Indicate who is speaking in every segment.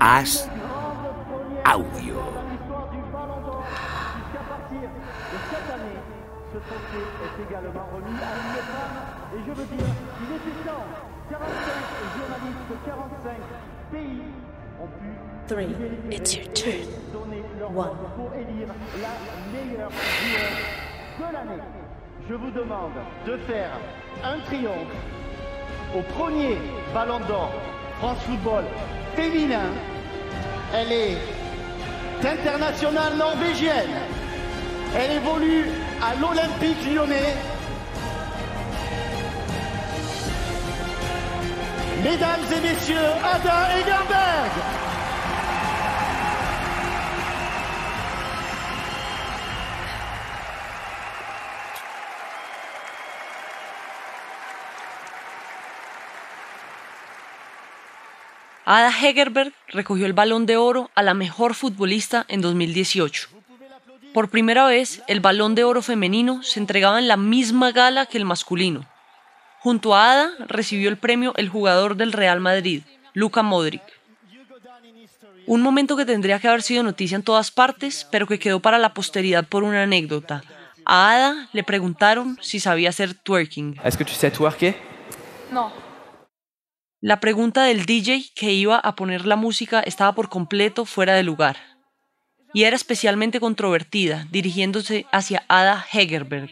Speaker 1: Haz audio.
Speaker 2: Ce trophée est également remis à une femme. Et je veux dire, il était temps. 45 journalistes de 45 pays ont pu
Speaker 3: Three. It's your turn.
Speaker 2: donner leur
Speaker 3: One.
Speaker 2: vote pour élire la meilleure joueuse de l'année. Je vous demande de faire un triomphe au premier Ballon d'Or France Football féminin. Elle est internationale norvégienne. Elle évolue à l'Olympique lyonnais. Mesdames et messieurs, Ada Egerberg.
Speaker 4: Ada Hegerberg recogió el balón de oro a la mejor futbolista en 2018. Por primera vez, el balón de oro femenino se entregaba en la misma gala que el masculino. Junto a Ada recibió el premio el jugador del Real Madrid, Luka Modric. Un momento que tendría que haber sido noticia en todas partes, pero que quedó para la posteridad por una anécdota. A Ada le preguntaron si sabía hacer twerking.
Speaker 5: Est-ce que tu sais twerker
Speaker 4: La pregunta del DJ que iba a poner la música estaba por completo fuera de lugar. Y era especialmente controvertida, dirigiéndose hacia Ada Hegerberg,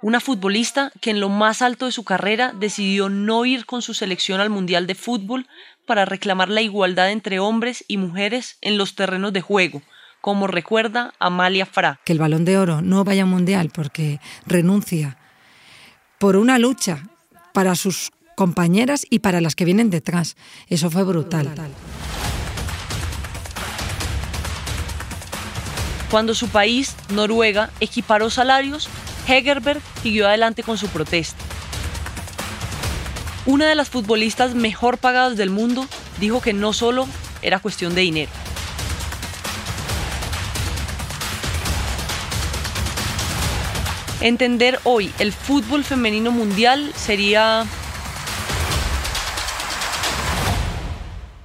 Speaker 4: una futbolista que en lo más alto de su carrera decidió no ir con su selección al Mundial de Fútbol para reclamar la igualdad entre hombres y mujeres en los terrenos de juego, como recuerda Amalia Fra.
Speaker 6: que el balón de oro no vaya al mundial porque renuncia por una lucha para sus compañeras y para las que vienen detrás. Eso fue brutal.
Speaker 4: Cuando su país, Noruega, equiparó salarios, Hegerberg siguió adelante con su protesta. Una de las futbolistas mejor pagadas del mundo dijo que no solo era cuestión de dinero. Entender hoy el fútbol femenino mundial sería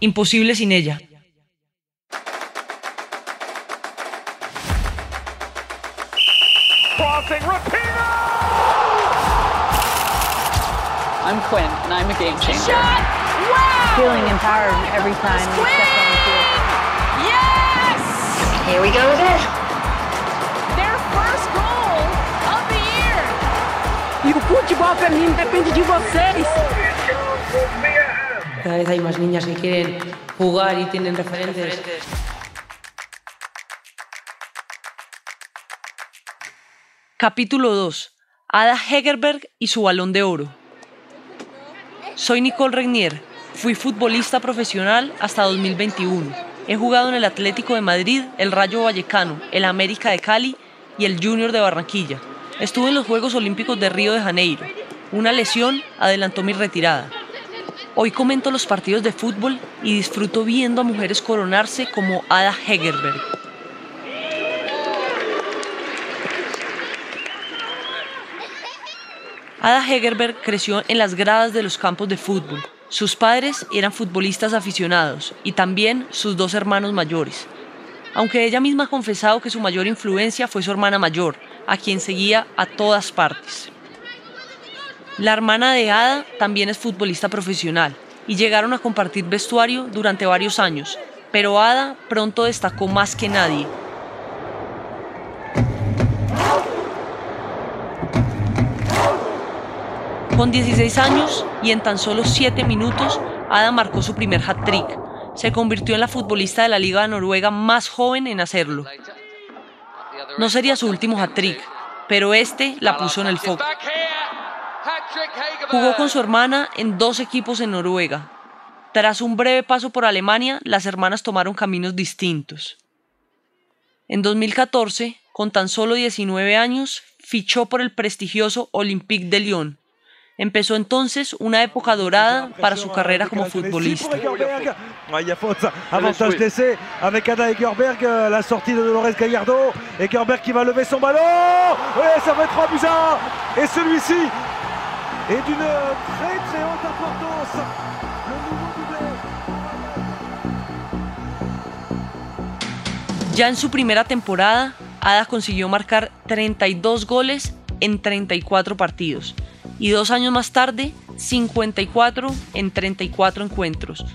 Speaker 4: imposible sin ella.
Speaker 7: I'm Quinn, and I'm a game changer.
Speaker 8: feeling empowered every time we step on the field.
Speaker 3: Yes!
Speaker 8: Here we go again.
Speaker 3: Their first goal of the year.
Speaker 8: E o futebol feminino depende de vocês.
Speaker 9: Cada vez hay más niñas que quieren jugar y tienen referentes.
Speaker 4: Capítulo 2. Ada Hegerberg y su balón de oro. Soy Nicole Regnier. Fui futbolista profesional hasta 2021. He jugado en el Atlético de Madrid, el Rayo Vallecano, el América de Cali y el Junior de Barranquilla. Estuve en los Juegos Olímpicos de Río de Janeiro. Una lesión adelantó mi retirada. Hoy comento los partidos de fútbol y disfruto viendo a mujeres coronarse como Ada Hegerberg. Ada Hegerberg creció en las gradas de los campos de fútbol. Sus padres eran futbolistas aficionados y también sus dos hermanos mayores. Aunque ella misma ha confesado que su mayor influencia fue su hermana mayor, a quien seguía a todas partes. La hermana de Ada también es futbolista profesional y llegaron a compartir vestuario durante varios años, pero Ada pronto destacó más que nadie. Con 16 años y en tan solo 7 minutos, Ada marcó su primer hat-trick. Se convirtió en la futbolista de la Liga de Noruega más joven en hacerlo. No sería su último hat-trick, pero este la puso en el foco. Jugó con su hermana en dos equipos en Noruega. Tras un breve paso por Alemania, las hermanas tomaron caminos distintos. En 2014, con tan solo 19 años, fichó por el prestigioso Olympique de Lyon. Empezó entonces una época dorada para su carrera como futbolista.
Speaker 10: Egerberg. Ouais, il y a faute. Avantage laissé avec Ada Egerberg. euh, La sortie de Dolores Gallardo. Egerberg qui va lever son ballon. Ouais, ça fait 3 buts à 1. Et celui-ci et d'une très très haute importance. Le nouveau doublé.
Speaker 4: Ya en su primera temporada, Adas consiguió marcar 32 goles en 34 partidos y dos años más tarde 54 en 34 encuentros.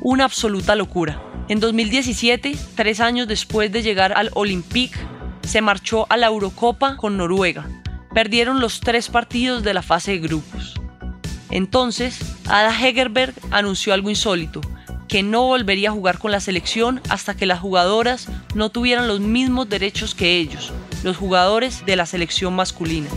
Speaker 4: Una absoluta locura. En 2017, tres años después de llegar al Olympique, se marchó a la Eurocopa con Noruega, Perdieron los tres partidos de la fase de grupos. Entonces, Ada Hegerberg anunció algo insólito, que no volvería a jugar con la selección hasta que las jugadoras no tuvieran los mismos derechos que ellos, los jugadores de la selección masculina.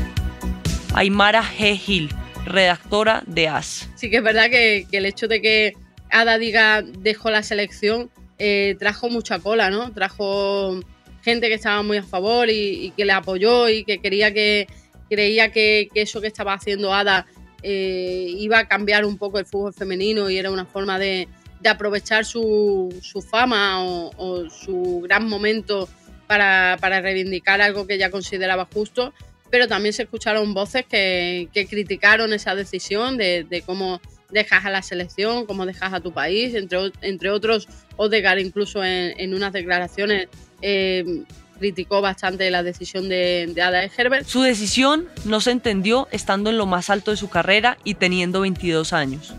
Speaker 4: Aymara G. Hill, redactora de AS.
Speaker 5: Sí que es verdad que, el hecho de que Ada diga dejó la selección eh, trajo mucha cola, ¿no? Trajo gente que estaba muy a favor y, que le apoyó y que quería que creía que, eso que estaba haciendo Ada eh, iba a cambiar un poco el fútbol femenino y era una forma de, aprovechar su, fama o, su gran momento para, reivindicar algo que ella consideraba justo, pero también se escucharon voces que, criticaron esa decisión de, cómo dejas a la selección, cómo dejas a tu país, entre, entre otros, Odegaard incluso en, unas declaraciones eh, criticó bastante la decisión de, de Ada Herbert.
Speaker 4: Su decisión no se entendió estando en lo más alto de su carrera y teniendo 22 años.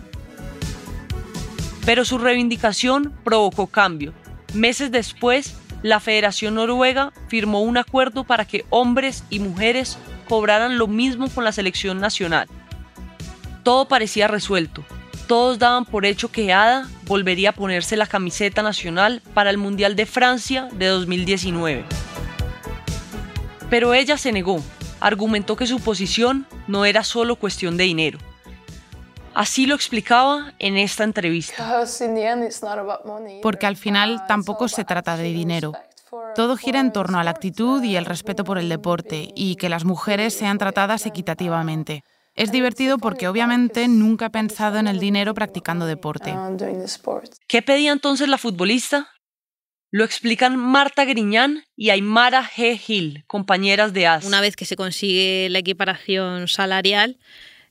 Speaker 4: Pero su reivindicación provocó cambio. Meses después, la Federación Noruega firmó un acuerdo para que hombres y mujeres cobraran lo mismo con la selección nacional. Todo parecía resuelto. Todos daban por hecho que Ada volvería a ponerse la camiseta nacional para el Mundial de Francia de 2019. Pero ella se negó, argumentó que su posición no era solo cuestión de dinero. Así lo explicaba en esta entrevista.
Speaker 11: Porque al final tampoco se trata de dinero. Todo gira en torno a la actitud y el respeto por el deporte y que las mujeres sean tratadas equitativamente. Es divertido porque obviamente nunca he pensado en el dinero practicando deporte.
Speaker 4: ¿Qué pedía entonces la futbolista? Lo explican Marta Griñán y Aymara G. Hill, compañeras de AS.
Speaker 12: Una vez que se consigue la equiparación salarial,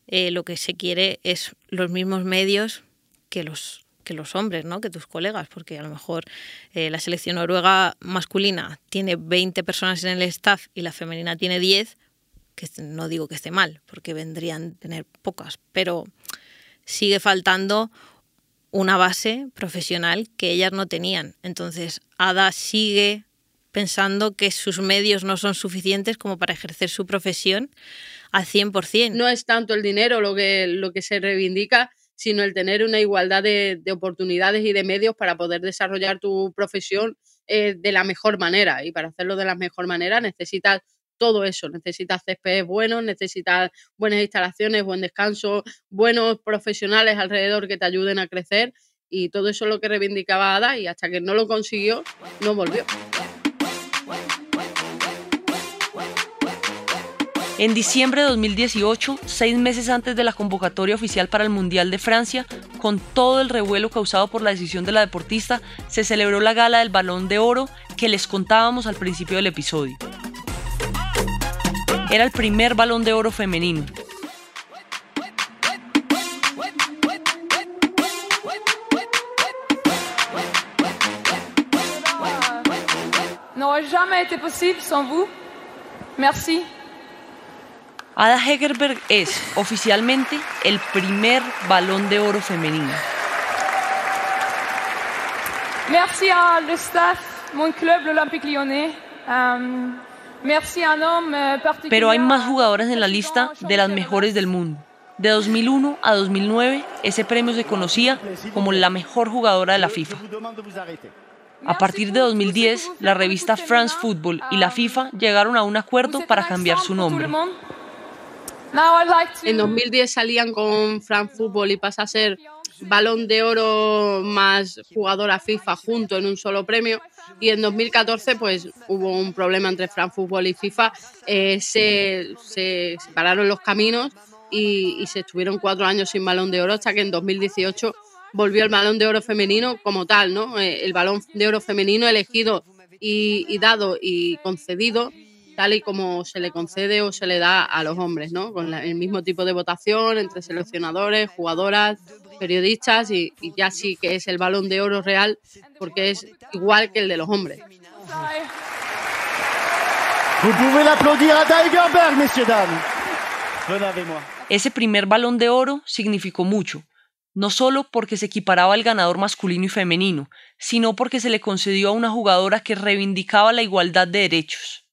Speaker 12: eh, lo que se quiere es los mismos medios que los que los hombres, ¿no? que tus colegas, porque a lo mejor eh, la selección noruega masculina tiene 20 personas en el staff y la femenina tiene 10, que no digo que esté mal, porque vendrían a tener pocas, pero sigue faltando una base profesional que ellas no tenían. Entonces, Ada sigue pensando que sus medios no son suficientes como para ejercer su profesión al 100%.
Speaker 5: No es tanto el dinero lo que, lo que se reivindica, sino el tener una igualdad de, oportunidades y de medios para poder desarrollar tu profesión eh, de la mejor manera. Y para hacerlo de la mejor manera necesitas todo eso. Necesitas césped buenos, necesitas buenas instalaciones, buen descanso, buenos profesionales alrededor que te ayuden a crecer y todo eso es lo que reivindicaba Ada y hasta que no lo consiguió, no volvió.
Speaker 4: En diciembre de 2018, seis meses antes de la convocatoria oficial para el Mundial de Francia, con todo el revuelo causado por la decisión de la deportista, se celebró la gala del Balón de Oro que les contábamos al principio del episodio. Era el primer balón de oro femenino.
Speaker 3: n'aurait jamais été possible sans vous. Merci.
Speaker 4: Ada Hegerberg es oficialmente el primer balón de oro femenino.
Speaker 3: Merci à le staff, mon club, l'Olympique Lyonnais. Um,
Speaker 4: Pero hay más jugadoras en la lista de las mejores del mundo. De 2001 a 2009, ese premio se conocía como la mejor jugadora de la FIFA. A partir de 2010, la revista France Football y la FIFA llegaron a un acuerdo para cambiar su nombre.
Speaker 5: En 2010 salían con France Football y pasa a ser balón de oro más jugadora FIFA junto en un solo premio. Y en 2014 pues hubo un problema entre Fran y FIFA, eh, se, separaron los caminos y, se estuvieron cuatro años sin balón de oro hasta que en 2018 volvió el balón de oro femenino como tal, ¿no? Eh, el balón de oro femenino elegido y dado y concedido tal y como se le concede o se le da a los hombres, ¿no? Con el mismo tipo de votación entre seleccionadores, jugadoras, periodistas y, ya sí que es el balón de oro real porque es igual que el de los hombres.
Speaker 4: Ese primer balón de oro significó mucho, no solo porque se equiparaba al ganador masculino y femenino, sino porque se le concedió a una jugadora que reivindicaba la igualdad de derechos.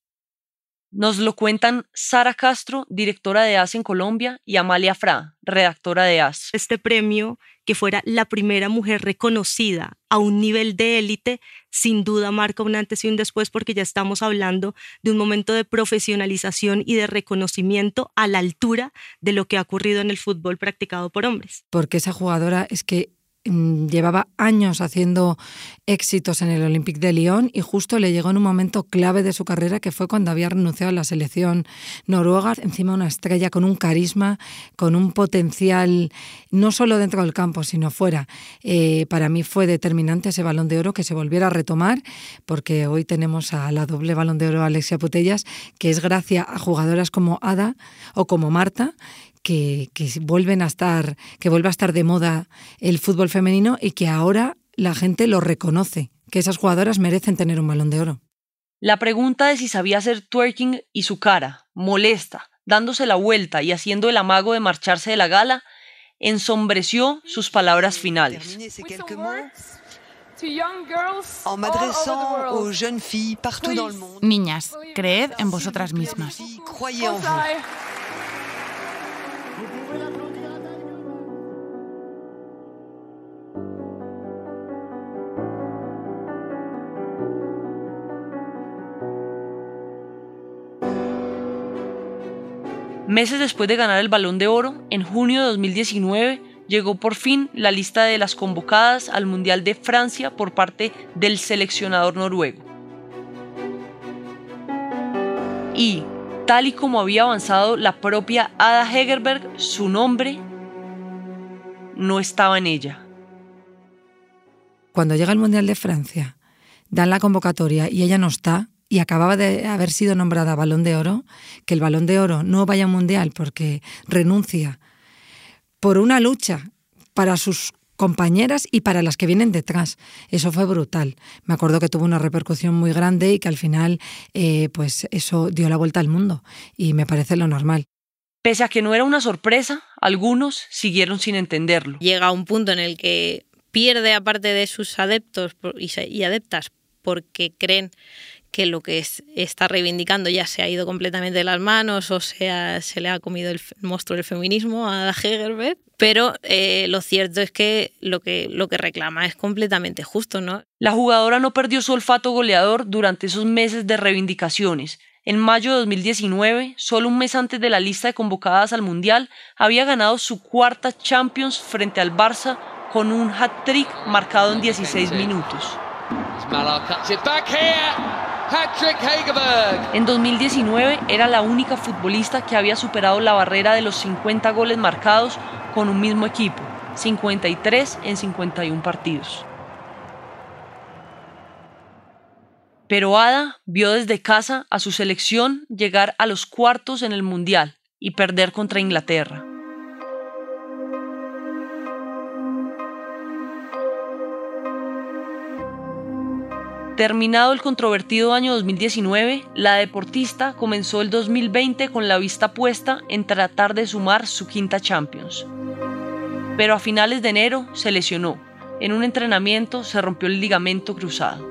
Speaker 4: Nos lo cuentan Sara Castro, directora de AS en Colombia, y Amalia Fra, redactora de AS.
Speaker 13: Este premio, que fuera la primera mujer reconocida a un nivel de élite, sin duda marca un antes y un después porque ya estamos hablando de un momento de profesionalización y de reconocimiento a la altura de lo que ha ocurrido en el fútbol practicado por hombres.
Speaker 6: Porque esa jugadora es que llevaba años haciendo éxitos en el Olympique de Lyon y justo le llegó en un momento clave de su carrera que fue cuando había renunciado a la selección noruega, encima una estrella con un carisma, con un potencial no solo dentro del campo sino fuera. Eh, para mí fue determinante ese balón de oro que se volviera a retomar porque hoy tenemos a la doble balón de oro Alexia Putellas que es gracias a jugadoras como Ada o como Marta que, vuelven a estar, que vuelve a estar de moda el fútbol femenino y que ahora la gente lo reconoce, que esas jugadoras merecen tener un balón de oro.
Speaker 4: La pregunta de si sabía hacer twerking y su cara, molesta, dándose la vuelta y haciendo el amago de marcharse de la gala, ensombreció sus palabras finales.
Speaker 11: Niñas, creed en vosotras mismas.
Speaker 4: Meses después de ganar el Balón de Oro, en junio de 2019, llegó por fin la lista de las convocadas al Mundial de Francia por parte del seleccionador noruego. Y, tal y como había avanzado la propia Ada Hegerberg, su nombre no estaba en ella.
Speaker 6: Cuando llega el Mundial de Francia, dan la convocatoria y ella no está, y acababa de haber sido nombrada Balón de Oro, que el Balón de Oro no vaya a Mundial porque renuncia por una lucha para sus compañeras y para las que vienen detrás. Eso fue brutal. Me acuerdo que tuvo una repercusión muy grande y que al final, eh, pues eso dio la vuelta al mundo y me parece lo normal.
Speaker 4: Pese a que no era una sorpresa, algunos siguieron sin entenderlo.
Speaker 12: Llega a un punto en el que pierde aparte de sus adeptos y adeptas porque creen que lo que está reivindicando ya se ha ido completamente de las manos o sea, se le ha comido el monstruo del feminismo a Hegerberg, pero eh, lo cierto es que lo, que lo que reclama es completamente justo, ¿no?
Speaker 4: La jugadora no perdió su olfato goleador durante esos meses de reivindicaciones. En mayo de 2019, solo un mes antes de la lista de convocadas al Mundial, había ganado su cuarta Champions frente al Barça con un hat-trick marcado en 16 minutos. En 2019 era la única futbolista que había superado la barrera de los 50 goles marcados con un mismo equipo, 53 en 51 partidos. Pero Ada vio desde casa a su selección llegar a los cuartos en el Mundial y perder contra Inglaterra. Terminado el controvertido año 2019, la deportista comenzó el 2020 con la vista puesta en tratar de sumar su quinta Champions. Pero a finales de enero se lesionó. En un entrenamiento se rompió el ligamento cruzado.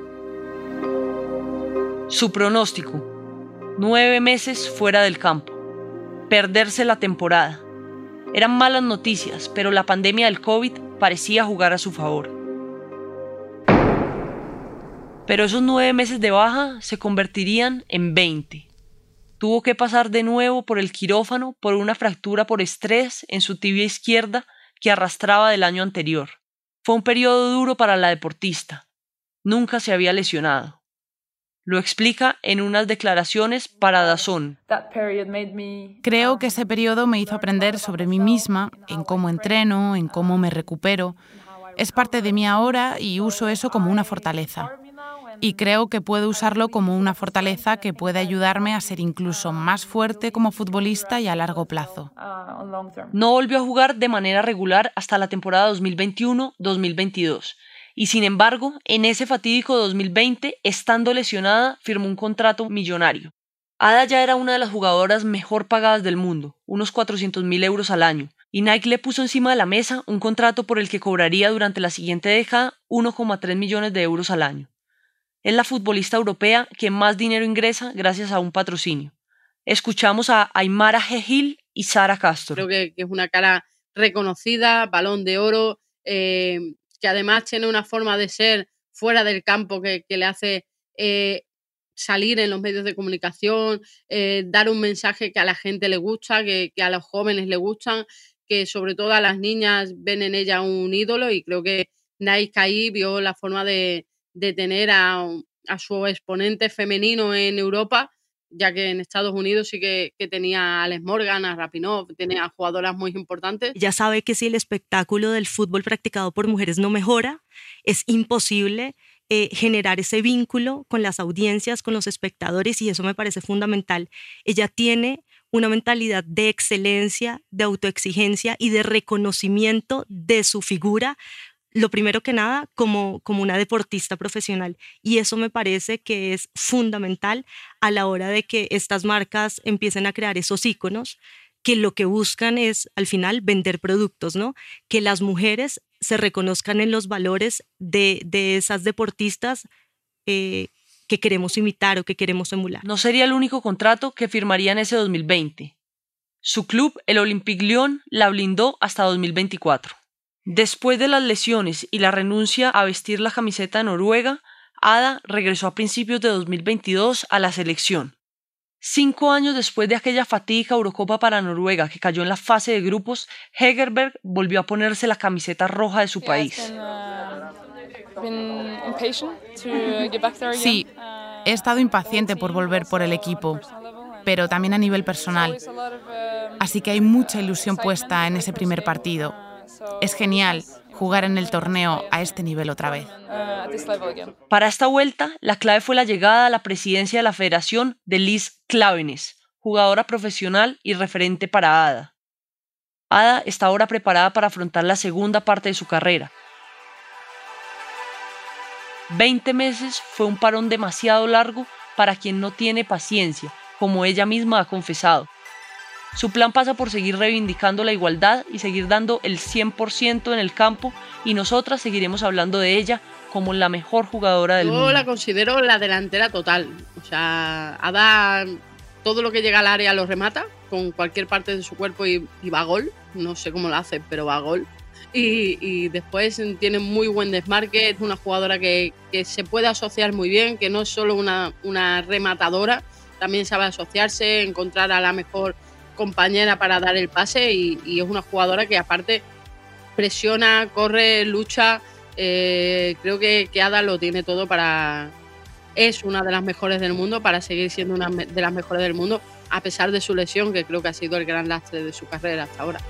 Speaker 4: Su pronóstico. Nueve meses fuera del campo. Perderse la temporada. Eran malas noticias, pero la pandemia del COVID parecía jugar a su favor. Pero esos nueve meses de baja se convertirían en 20. Tuvo que pasar de nuevo por el quirófano por una fractura por estrés en su tibia izquierda que arrastraba del año anterior. Fue un periodo duro para la deportista. Nunca se había lesionado. Lo explica en unas declaraciones para Dazón.
Speaker 11: Creo que ese periodo me hizo aprender sobre mí misma, en cómo entreno, en cómo me recupero. Es parte de mí ahora y uso eso como una fortaleza y creo que puedo usarlo como una fortaleza que puede ayudarme a ser incluso más fuerte como futbolista y a largo plazo.
Speaker 4: No volvió a jugar de manera regular hasta la temporada 2021-2022 y sin embargo, en ese fatídico 2020, estando lesionada, firmó un contrato millonario. Ada ya era una de las jugadoras mejor pagadas del mundo, unos 400 mil euros al año, y Nike le puso encima de la mesa un contrato por el que cobraría durante la siguiente década 1,3 millones de euros al año. Es la futbolista europea que más dinero ingresa gracias a un patrocinio. Escuchamos a Aymara Gil y Sara Castro.
Speaker 5: Creo que, es una cara reconocida, balón de oro, eh, que además tiene una forma de ser fuera del campo que, le hace eh, salir en los medios de comunicación, eh, dar un mensaje que a la gente le gusta, que, a los jóvenes le gustan, que sobre todo a las niñas ven en ella un ídolo y creo que Nike ahí vio la forma de, tener a, a, su exponente femenino en Europa ya que en Estados Unidos sí que, tenía a Alex Morgan, a Rapinov, tenía jugadoras muy importantes.
Speaker 13: Ya sabe que si el espectáculo del fútbol practicado por mujeres no mejora, es imposible eh, generar ese vínculo con las audiencias, con los espectadores, y eso me parece fundamental. Ella tiene una mentalidad de excelencia, de autoexigencia y de reconocimiento de su figura lo primero que nada como, como una deportista profesional. Y eso me parece que es fundamental a la hora de que estas marcas empiecen a crear esos iconos que lo que buscan es al final vender productos, ¿no? Que las mujeres se reconozcan en los valores de, esas deportistas eh, que queremos imitar o que queremos emular.
Speaker 4: No sería el único contrato que firmaría en ese 2020. Su club, el Olympique Lyon, la blindó hasta 2024. Después de las lesiones y la renuncia a vestir la camiseta de Noruega, Ada regresó a principios de 2022 a la selección. Cinco años después de aquella fatídica Eurocopa para Noruega que cayó en la fase de grupos, Hegerberg volvió a ponerse la camiseta roja de su país.
Speaker 11: Sí, he estado impaciente por volver por el equipo, pero también a nivel personal. Así que hay mucha ilusión puesta en ese primer partido es genial jugar en el torneo a este nivel otra vez.
Speaker 4: Para esta vuelta, la clave fue la llegada a la presidencia de la federación de Liz Clavenes, jugadora profesional y referente para Ada. Ada está ahora preparada para afrontar la segunda parte de su carrera. Veinte meses fue un parón demasiado largo para quien no tiene paciencia, como ella misma ha confesado. Su plan pasa por seguir reivindicando la igualdad y seguir dando el 100% en el campo y nosotras seguiremos hablando de ella como la mejor jugadora del mundo.
Speaker 5: Yo la considero la delantera total. O sea, Ada todo lo que llega al área lo remata con cualquier parte de su cuerpo y, va a gol. No sé cómo lo hace, pero va a gol. Y, después tiene muy buen desmarque, es una jugadora que, se puede asociar muy bien, que no es solo una, una rematadora, también sabe asociarse, encontrar a la mejor compañera para dar el pase y, es una jugadora que aparte presiona, corre, lucha. Eh, creo que, que, Ada lo tiene todo para... Es una de las mejores del mundo para seguir siendo una de las mejores del mundo a pesar de su lesión, que creo que ha sido el gran lastre de su carrera hasta ahora.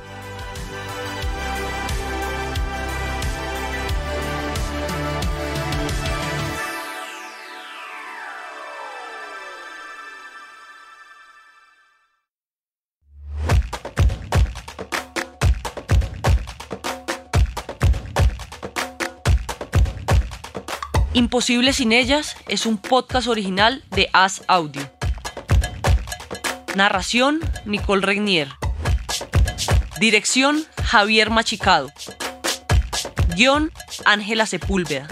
Speaker 4: Imposible sin ellas es un podcast original de As Audio. Narración, Nicole Regnier. Dirección, Javier Machicado. Guión, Ángela Sepúlveda.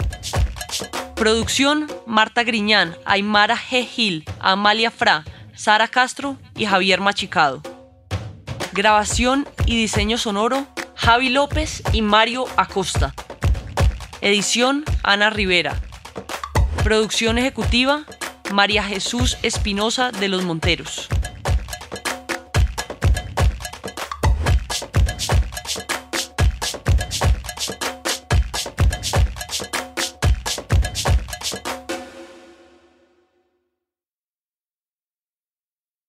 Speaker 4: Producción, Marta Griñán, Aymara G. Gil, Amalia Fra, Sara Castro y Javier Machicado. Grabación y diseño sonoro, Javi López y Mario Acosta. Edición, Ana Rivera. Producción ejecutiva, María Jesús Espinosa de los Monteros.